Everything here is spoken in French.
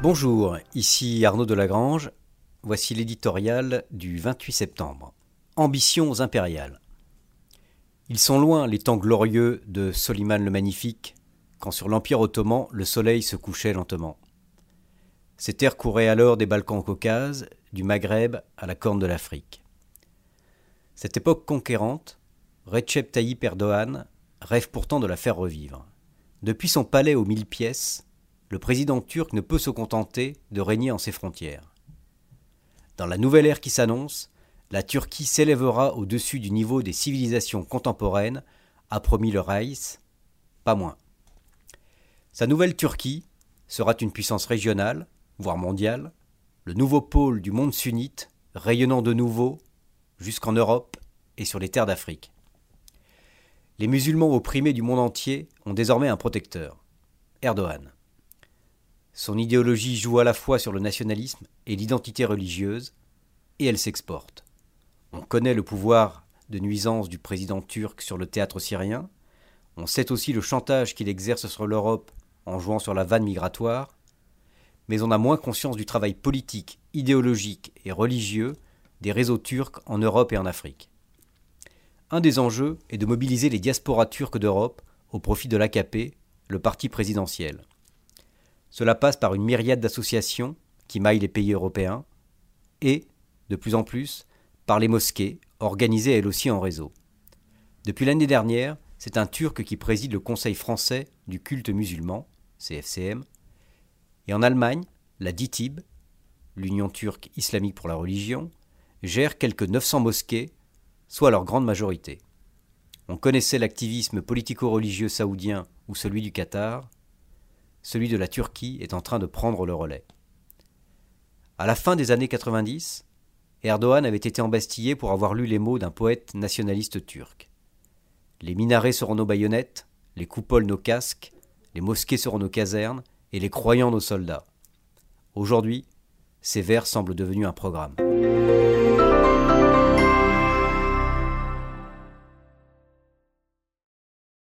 Bonjour, ici Arnaud Delagrange. Voici l'éditorial du 28 septembre. Ambitions impériales. Ils sont loin les temps glorieux de Soliman le Magnifique, quand sur l'Empire ottoman le soleil se couchait lentement. Ces terres couraient alors des Balkans au Caucase, du Maghreb à la corne de l'Afrique. Cette époque conquérante, Recep Tayyip Erdogan rêve pourtant de la faire revivre. Depuis son palais aux mille pièces, le président turc ne peut se contenter de régner en ses frontières. Dans la nouvelle ère qui s'annonce, la Turquie s'élèvera au-dessus du niveau des civilisations contemporaines, a promis le Reich, pas moins. Sa nouvelle Turquie sera une puissance régionale, voire mondiale, le nouveau pôle du monde sunnite, rayonnant de nouveau jusqu'en Europe et sur les terres d'Afrique. Les musulmans opprimés du monde entier ont désormais un protecteur, Erdogan. Son idéologie joue à la fois sur le nationalisme et l'identité religieuse, et elle s'exporte. On connaît le pouvoir de nuisance du président turc sur le théâtre syrien, on sait aussi le chantage qu'il exerce sur l'Europe en jouant sur la vanne migratoire, mais on a moins conscience du travail politique, idéologique et religieux des réseaux turcs en Europe et en Afrique. Un des enjeux est de mobiliser les diasporas turques d'Europe au profit de l'AKP, le parti présidentiel. Cela passe par une myriade d'associations qui maillent les pays européens et, de plus en plus, par les mosquées, organisées elles aussi en réseau. Depuis l'année dernière, c'est un Turc qui préside le Conseil français du culte musulman, CFCM, et en Allemagne, la DITIB, l'Union turque islamique pour la religion, gère quelques 900 mosquées, soit leur grande majorité. On connaissait l'activisme politico-religieux saoudien ou celui du Qatar, celui de la Turquie est en train de prendre le relais. À la fin des années 90, Erdogan avait été embastillé pour avoir lu les mots d'un poète nationaliste turc. Les minarets seront nos baïonnettes, les coupoles nos casques, les mosquées seront nos casernes, et les croyants nos soldats. Aujourd'hui, ces vers semblent devenus un programme.